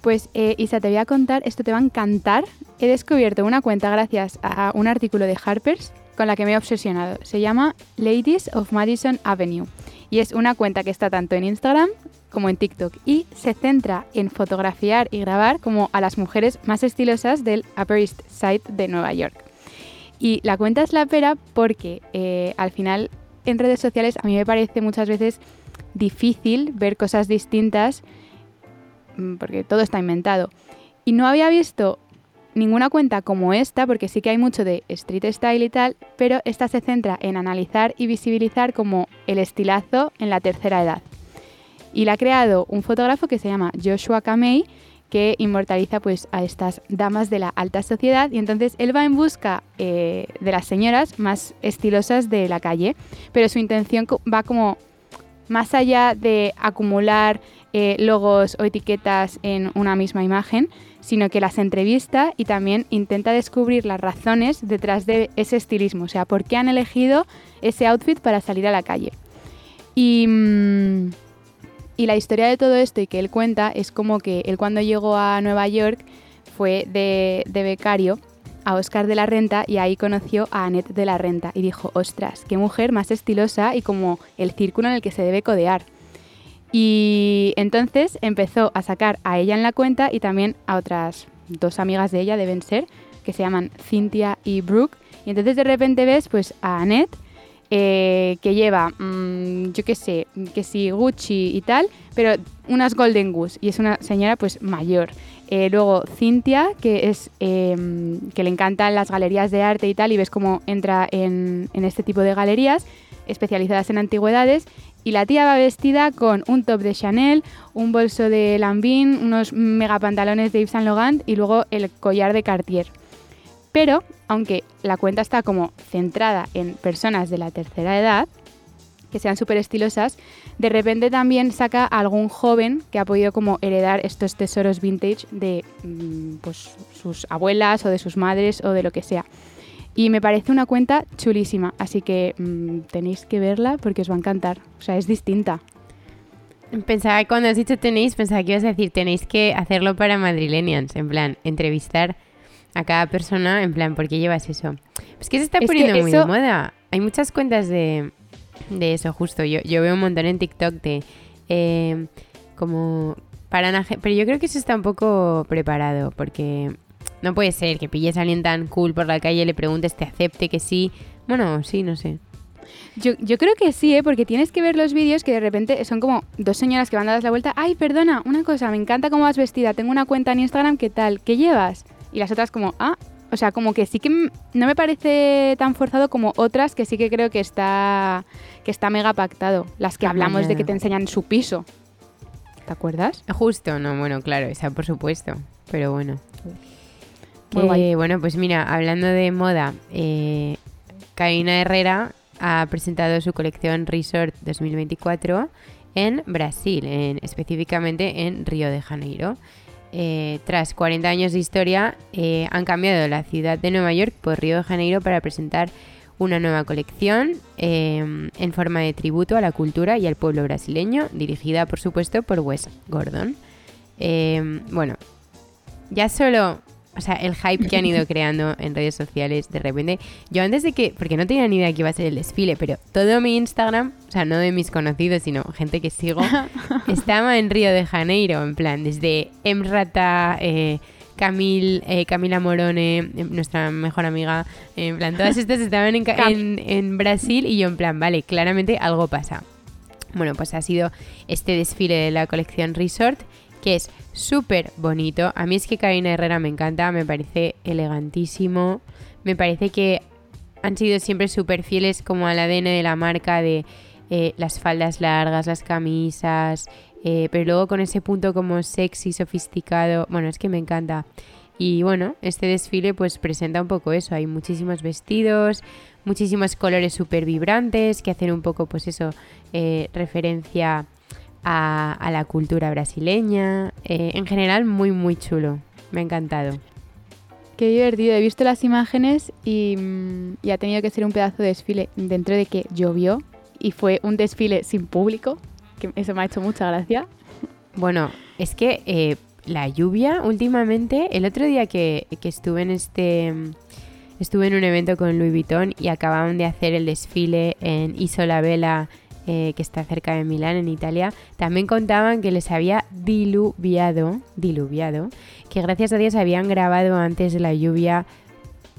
B: pues eh, Isa, te voy a contar, esto te va a encantar. He descubierto una cuenta gracias a un artículo de Harper's con la que me he obsesionado. Se llama Ladies of Madison Avenue y es una cuenta que está tanto en Instagram como en TikTok y se centra en fotografiar y grabar como a las mujeres más estilosas del Upper East Side de Nueva York. Y la cuenta es la pera porque eh, al final en redes sociales a mí me parece muchas veces difícil ver cosas distintas mm, porque todo está inventado. Y no había visto ninguna cuenta como esta, porque sí que hay mucho de street style y tal, pero esta se centra en analizar y visibilizar como el estilazo en la tercera edad. Y la ha creado un fotógrafo que se llama Joshua Kamei, que inmortaliza pues a estas damas de la alta sociedad y entonces él va en busca eh, de las señoras más estilosas de la calle, pero su intención va como más allá de acumular eh, logos o etiquetas en una misma imagen, sino que las entrevista y también intenta descubrir las razones detrás de ese estilismo, o sea, por qué han elegido ese outfit para salir a la calle. Y, mm, y la historia de todo esto y que él cuenta es como que él cuando llegó a Nueva York fue de, de becario a Oscar de la Renta y ahí conoció a Annette de la Renta y dijo, ostras, qué mujer más estilosa y como el círculo en el que se debe codear. Y entonces empezó a sacar a ella en la cuenta y también a otras dos amigas de ella, deben ser, que se llaman Cynthia y Brooke. Y entonces de repente ves pues a Annette, eh, que lleva, mm, yo qué sé, que sí, Gucci y tal, pero unas Golden Goose. Y es una señora pues mayor. Eh, luego Cynthia, que es eh, que le encantan las galerías de arte y tal, y ves cómo entra en, en este tipo de galerías especializadas en antigüedades. Y la tía va vestida con un top de Chanel, un bolso de Lambin, unos mega pantalones de Yves Saint Laurent y luego el collar de Cartier. Pero, aunque la cuenta está como centrada en personas de la tercera edad, que sean súper estilosas, de repente también saca a algún joven que ha podido como heredar estos tesoros vintage de mm, pues, sus abuelas o de sus madres o de lo que sea. Y me parece una cuenta chulísima, así que mm, tenéis que verla porque os va a encantar. O sea, es distinta.
A: Pensaba, cuando has dicho tenéis, pensaba que ibas a decir tenéis que hacerlo para madrilenians, en plan, entrevistar a cada persona, en plan, ¿por qué llevas eso? Pues que se está
B: Es
A: poniendo muy de moda. Hay muchas cuentas de de eso, justo. Yo, yo veo un montón en TikTok de eh, como paranaje, pero yo creo que eso está un poco preparado, porque no puede ser que pilles a alguien tan cool por la calle, le preguntes, te acepte que sí. Bueno, sí, no sé.
B: Yo, yo creo que sí, ¿eh? porque tienes que ver los vídeos que de repente son como dos señoras que van a dar la vuelta. Ay, perdona, una cosa, me encanta cómo vas vestida, tengo una cuenta en Instagram, ¿qué tal? ¿Qué llevas? Y las otras como, ah, o sea, como que sí que no me parece tan forzado como otras que sí que creo que está, que está mega pactado. Las que hablamos de que te enseñan su piso. ¿Te acuerdas?
A: Justo, no, bueno, claro, esa por supuesto. Pero bueno.
B: Muy guay.
A: bueno, pues mira, hablando de moda, eh, Karina Herrera ha presentado su colección Resort 2024 en Brasil, en- específicamente en Río de Janeiro. Eh, tras 40 años de historia, eh, han cambiado la ciudad de Nueva York por Río de Janeiro para presentar una nueva colección eh, en forma de tributo a la cultura y al pueblo brasileño, dirigida por supuesto por Wes Gordon. Eh, bueno, ya solo, o sea, el hype que han ido creando en redes sociales, de repente, yo antes de que, porque no tenía ni idea que iba a ser el desfile, pero todo mi Instagram, o sea, no de mis conocidos, sino gente que sigo, estaba en Río de Janeiro, en plan, desde Emrata, eh, Camil, eh, Camila Morone, eh, nuestra mejor amiga, en plan, todas estas estaban en, en, en Brasil y yo en plan, vale, claramente algo pasa. Bueno, pues ha sido este desfile de la colección Resort, que es súper bonito. A mí es que Karina Herrera me encanta, me parece elegantísimo. Me parece que han sido siempre súper fieles como al ADN de la marca de eh, las faldas largas, las camisas, eh, pero luego con ese punto como sexy, sofisticado. Bueno, es que me encanta. Y bueno, este desfile pues presenta un poco eso. Hay muchísimos vestidos, muchísimos colores súper vibrantes que hacen un poco pues eso, eh, referencia a, a la cultura brasileña. Eh, en general muy muy chulo. Me ha encantado.
B: Qué divertido. He visto las imágenes y, mm, y ha tenido que ser un pedazo de desfile dentro de que llovió y fue un desfile sin público, que eso me ha hecho mucha gracia.
A: Bueno, es que eh, la lluvia últimamente, el otro día que, que estuve en este... Estuve en un evento con Louis Vuitton y acababan de hacer el desfile en Isola Vela, eh, que está cerca de Milán, en Italia. También contaban que les había diluviado, diluviado, que gracias a Dios habían grabado antes de la lluvia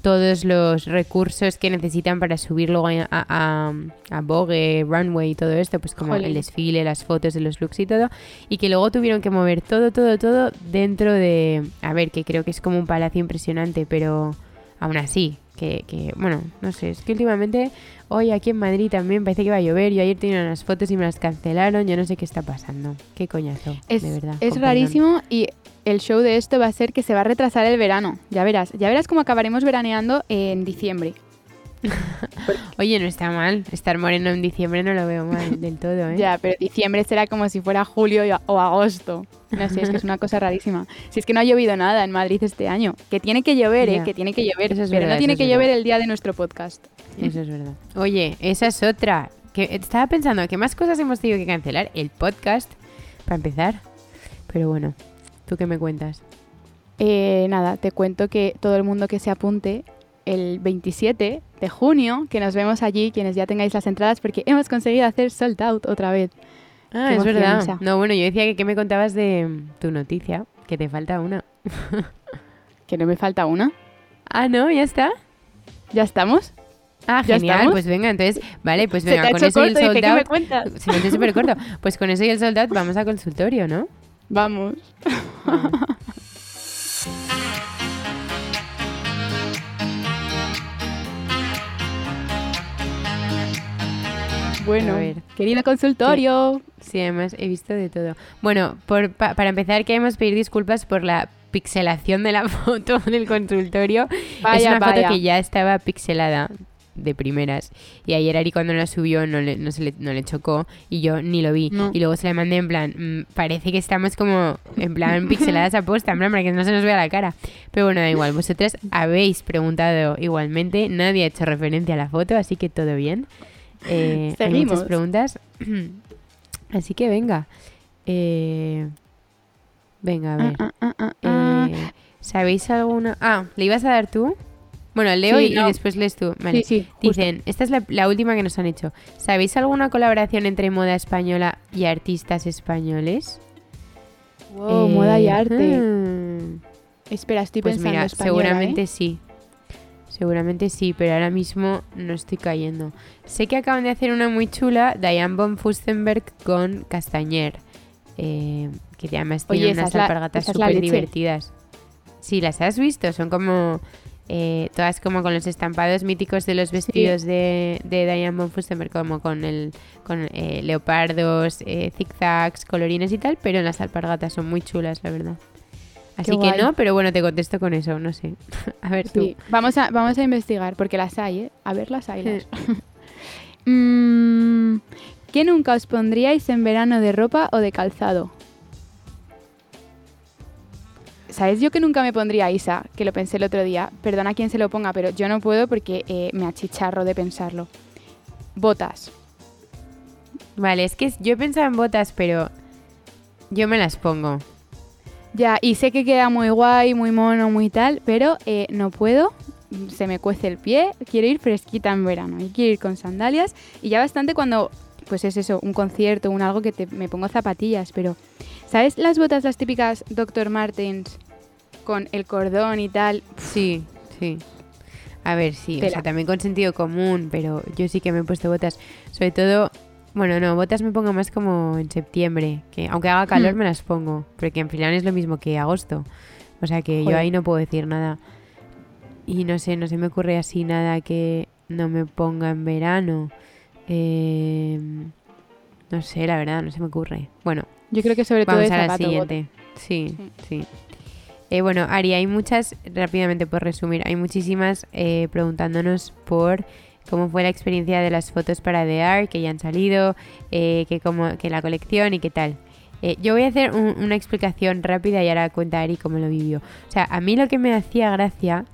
A: todos los recursos que necesitan para subir luego a, a, a Vogue, Runway y todo esto, pues como
B: Jolín.
A: el desfile, las fotos de los looks y todo, y que luego tuvieron que mover todo, todo, todo dentro de, a ver, que creo que es como un palacio impresionante, pero aún así, que, que bueno, no sé, es que últimamente, hoy aquí en Madrid también parece que va a llover, yo ayer tenía unas fotos y me las cancelaron, yo no sé qué está pasando, qué coñazo,
B: Es,
A: de verdad.
B: es rarísimo y el show de esto va a ser que se va a retrasar el verano. Ya verás, ya verás cómo acabaremos veraneando en diciembre.
A: Oye, no está mal, estar moreno en diciembre no lo veo mal del todo, ¿eh?
B: Ya, pero diciembre será como si fuera julio o agosto. No sé, es que es una cosa rarísima. Si es que no ha llovido nada en Madrid este año. Que tiene que llover, ¿eh? Que tiene que llover.
A: Eso es
B: pero
A: verdad,
B: no tiene que llover el día de nuestro podcast.
A: Eso es verdad. Oye, esa es otra. Que estaba pensando, ¿qué más cosas hemos tenido que cancelar? El podcast, para empezar. Pero bueno, ¿tú qué me cuentas?
B: Eh, nada, te cuento que todo el mundo que se apunte el 27 de junio, que nos vemos allí, quienes ya tengáis las entradas, porque hemos conseguido hacer sold out otra vez.
A: Ah, es verdad. No, bueno, yo decía que ¿qué me contabas de tu noticia? Que te falta una.
B: Que no me falta una.
A: Ah, no, ya está.
B: ¿Ya estamos?
A: Ah,
B: ¿Ya
A: genial.
B: estamos?
A: Pues venga, entonces, vale, pues
B: Se te
A: venga, con eso y el
B: corto, dice,
A: sold
B: ¿qué me
A: out.
B: cuentas?
A: Se me súper corto. Pues con eso y el sold out vamos a consultorio, ¿no?
B: Vamos. Bueno, querido consultorio.
A: Sí, además he visto de todo. Bueno, por, pa- para empezar queremos pedir disculpas por la pixelación de la foto del consultorio. es
B: Vaya,
A: una foto
B: vaya.
A: que ya estaba pixelada de primeras. Y ayer Ari cuando la subió no le, no se le, no le chocó y yo ni lo vi.
B: No.
A: Y luego se la mandé en plan, mm, parece que estamos como en plan pixeladas a posta, en plan para que no se nos vea la cara. Pero bueno, da igual, vosotras habéis preguntado igualmente, nadie ha hecho referencia a la foto, así que todo bien. Eh, hay muchas preguntas. Así que venga. Eh, venga, a ver.
B: Ah, ah, ah, ah.
A: Eh, ¿Sabéis alguna? Ah, ¿le ibas a dar tú? Bueno, leo
B: Sí,
A: y, después lees tú. Vale.
B: Sí, sí, justo.
A: Dicen, esta es la, la última que nos han hecho. ¿Sabéis alguna colaboración entre moda española y artistas españoles?
B: Wow,
A: Eh,
B: moda y arte.
A: hmm.
B: Espera, estoy
A: Pues
B: pensando
A: mira,
B: española,
A: seguramente
B: ¿eh?
A: sí. Seguramente sí, pero ahora mismo no estoy cayendo. Sé que acaban de hacer una muy chula, Diane von Furstenberg con Castañer. eh, que además
B: Oye,
A: unas alpargatas súper divertidas. Sí, las has visto, son como... eh, todas como con los estampados míticos de los vestidos de, de Diane von Furstenberg, como con el con eh, leopardos, eh, zigzags, colorines y tal, pero las alpargatas son muy chulas, la verdad. Así que no, pero bueno, te contesto con eso, no sé. A ver tú.
B: Sí, vamos a, vamos a investigar, porque las hay, ¿eh? A ver, las hay. las. Mm, ¿Qué nunca os pondríais en verano de ropa o de calzado? ¿Sabes yo que nunca me pondría Isa? Que lo pensé el otro día. Perdona a quien se lo ponga, pero yo no puedo porque eh, me achicharro de pensarlo. Botas.
A: Vale, es que yo he pensado en botas, pero yo me las pongo.
B: Ya, y sé que queda muy guay, muy mono, muy tal, pero eh, no puedo. Se me cuece el pie, quiero ir fresquita en verano y quiero ir con sandalias. Y ya bastante cuando, pues es eso, un concierto, un algo que te, me pongo zapatillas, pero ¿sabes las botas, las típicas Dr. Martens con el cordón y tal?
A: Sí, sí. A ver, sí, o sea, también con sentido común, pero yo sí que me he puesto botas. Sobre todo, bueno, no, botas me pongo más como en septiembre, que aunque haga calor
B: Hmm.
A: me las pongo, porque en final es lo mismo que agosto. O sea que yo ahí no puedo decir nada. Y no sé, no se me ocurre así nada que no me ponga en verano. Eh, no sé, la verdad, no se me ocurre. Bueno,
B: Yo creo que sobre todo
A: Vamos
B: de
A: a la siguiente. Sí, sí. Eh, bueno, Ari, hay muchas, rápidamente por resumir, hay muchísimas eh, preguntándonos por cómo fue la experiencia de las fotos para The Art, que ya han salido, eh, que, cómo, que la colección y qué tal. Eh, yo voy a hacer un- una explicación rápida y ahora cuenta Ari cómo lo vivió. O sea, a mí lo que me hacía gracia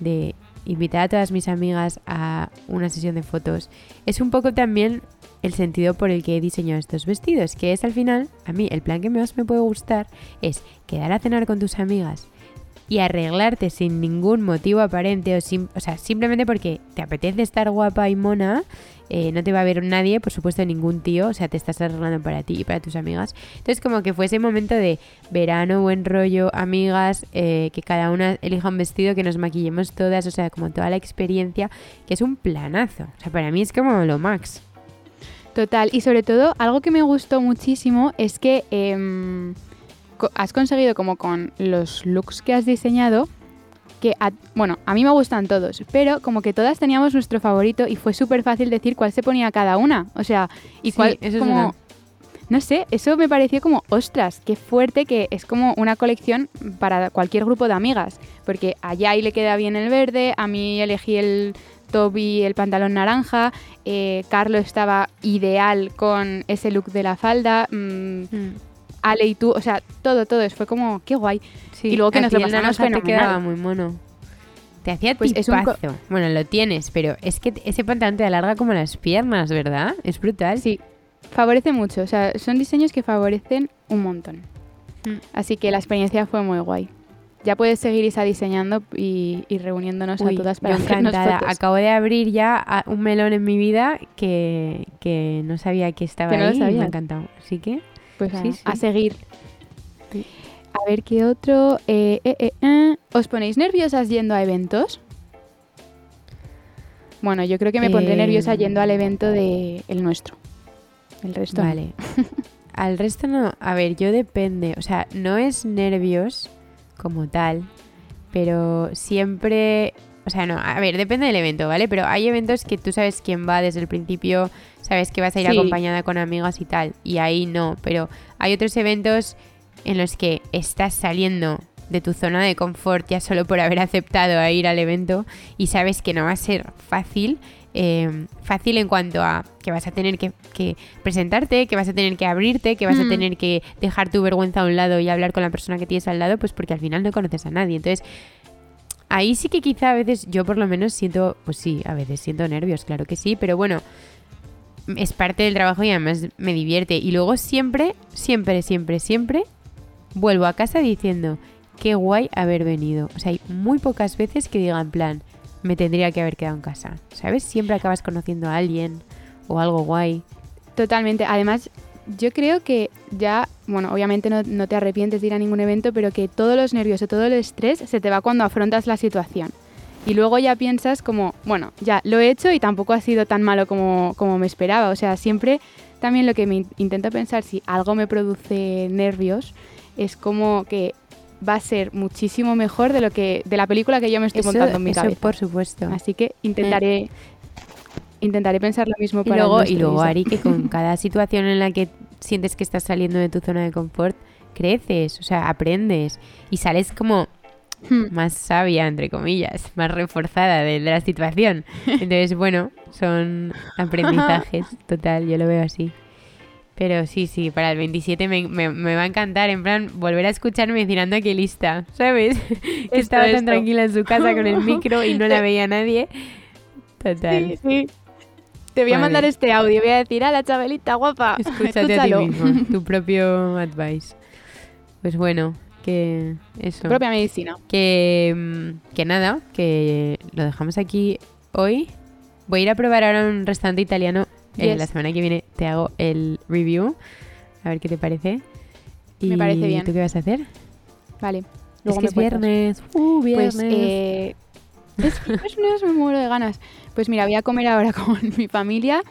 A: de invitar a todas mis amigas a una sesión de fotos es un poco también el sentido por el que he diseñado estos vestidos, que es al final, a mí el plan que más me puede gustar es quedar a cenar con tus amigas y arreglarte sin ningún motivo aparente o, sim- o sea, simplemente porque te apetece estar guapa y mona, eh, no te va a ver nadie, por supuesto ningún tío, o sea, te estás arreglando para ti y para tus amigas. Entonces como que fue ese momento de verano, buen rollo, amigas, eh, que cada una elija un vestido, que nos maquillemos todas, o sea, como toda la experiencia, que es un planazo. O sea, para mí es como lo max.
B: Total, y sobre todo, algo que me gustó muchísimo es que em, has conseguido como con los looks que has diseñado, que, a- bueno, a mí me gustan todos, pero como que todas teníamos nuestro favorito y fue súper fácil decir cuál se ponía cada una, o sea, y
A: Sí,
B: cuál,
A: eso
B: como, no sé, eso me pareció como, ostras, qué fuerte que es como una colección para cualquier grupo de amigas, porque a Yai le queda bien el verde, a mí elegí el top y el pantalón naranja, eh, Carlo estaba ideal con ese look de la falda, mm, Ale y tú, o sea, todo, todo, fue como, qué guay.
A: Sí,
B: Y luego que nos lo pasamos
A: te quedaba muy mono. Te hacía
B: Pues es un co-
A: tipazo. Bueno, lo tienes, pero es que ese pantalón te alarga como las piernas, ¿verdad? Es brutal.
B: Sí, favorece mucho, o sea, son diseños que favorecen un montón.
A: Mm.
B: Así que la experiencia fue muy guay. Ya puedes seguir Isa diseñando y, y reuniéndonos
A: Uy,
B: a todas para
A: encantada.
B: fotos.
A: Acabo de abrir ya a- un melón en mi vida que, que no sabía que estaba
B: Que no lo
A: ahí y me ha encantado. Así que
B: Pues
A: Sí,
B: a,
A: sí.
B: a seguir.
A: Sí.
B: A ver qué otro. eh, eh, eh, eh. ¿Os ponéis nerviosas yendo a eventos? Bueno, yo creo que me pondré nerviosa yendo al evento de el nuestro. El resto. no.
A: Vale. Al resto no. A ver, yo depende. O sea, no es nervios como tal, pero siempre. O sea, no. A ver, depende del evento, ¿vale? Pero hay eventos que tú sabes quién va desde el principio, sabes que vas a ir
B: Sí.
A: acompañada con amigas y tal. Y ahí no. Pero hay otros eventos en los que estás saliendo de tu zona de confort ya solo por haber aceptado a ir al evento y sabes que no va a ser fácil. eh, fácil en cuanto a que vas a tener que, que presentarte, que vas a tener que abrirte, que vas a tener que dejar tu vergüenza a un lado y hablar con la persona que tienes al lado, pues porque al final no conoces a nadie. Entonces, ahí sí que quizá a veces yo por lo menos siento, pues sí, a veces siento nervios, claro que sí, pero bueno, es parte del trabajo y además me divierte. Y luego siempre, siempre, siempre, siempre vuelvo a casa diciendo, qué guay haber venido. O sea, hay muy pocas veces que diga en plan, me tendría que haber quedado en casa. ¿Sabes? Siempre acabas conociendo a alguien o algo guay.
B: Totalmente. Además, yo creo que ya, bueno, obviamente no, no, te arrepientes de ir a ningún evento, pero que todos los nervios o todo el estrés se te va cuando afrontas la situación. Y luego ya piensas como, bueno, ya lo he hecho y tampoco ha sido tan malo como, como me esperaba. O sea, siempre también lo que me intento pensar si algo me produce nervios es como que va a ser muchísimo mejor de lo que de la película que yo me estoy montando en mi
A: eso
B: cabeza.
A: por supuesto.
B: Así que intentaré intentaré pensar lo mismo
A: Y
B: para el
A: luego, y luego. Ari, que con cada situación en la que sientes que estás saliendo de tu zona de confort, creces, o sea, aprendes y sales como
B: Hmm.
A: más sabia, entre comillas, más reforzada de, de la situación. Entonces, bueno, son aprendizajes, total, yo lo veo así. Pero sí, sí, para el 27 me, me- me va a encantar, en plan, volver a escucharme y decir, anda, qué lista, ¿sabes? que estaba tan
B: esto.
A: tranquila en su casa con el micro y no la veía nadie. Total.
B: Sí, sí. Te voy a mandar este audio, voy a decir a la Chabelita guapa.
A: Escúchate
B: Escúchalo.
A: a ti mismo, tu propio advice. Pues bueno, que eso.
B: Tu propia medicina.
A: Que, mm, que nada, que lo dejamos aquí hoy. Voy a ir a probar ahora un restaurante italiano. Eh,
B: Yes.
A: la semana que viene te hago el review. A ver qué te parece.
B: Me parece
A: ¿Y
B: bien.
A: ¿Tú qué vas a hacer?
B: Vale.
A: es
B: luego
A: que
B: me
A: es
B: cuentas.
A: viernes. Uh, viernes.
B: Pues eh, es que es viernes, me muero de ganas. Pues mira, voy a comer ahora con mi familia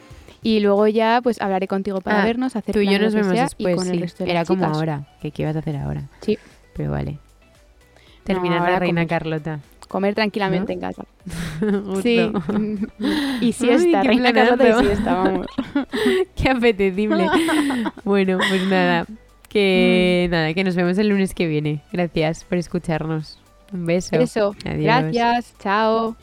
B: y luego ya pues hablaré contigo para
A: Ah,
B: vernos, hacer
A: Tú y yo nos vemos
B: sea,
A: después.
B: y con
A: sí.
B: el resto de
A: Era
B: las
A: como
B: chicas.
A: ahora. que ¿Qué ibas a hacer ahora?
B: Sí.
A: Pero vale. Terminar
B: ahora
A: la reina
B: comer.
A: Carlota.
B: Comer tranquilamente
A: ¿No?
B: en casa. Sí. y siesta,
A: qué
B: reina Carlota y siesta, vamos.
A: Qué apetecible. bueno, pues nada. Que
B: Mm.
A: nada, que nos vemos el lunes que viene. Gracias por escucharnos. Un beso.
B: Eso.
A: Adiós.
B: Gracias. Chao.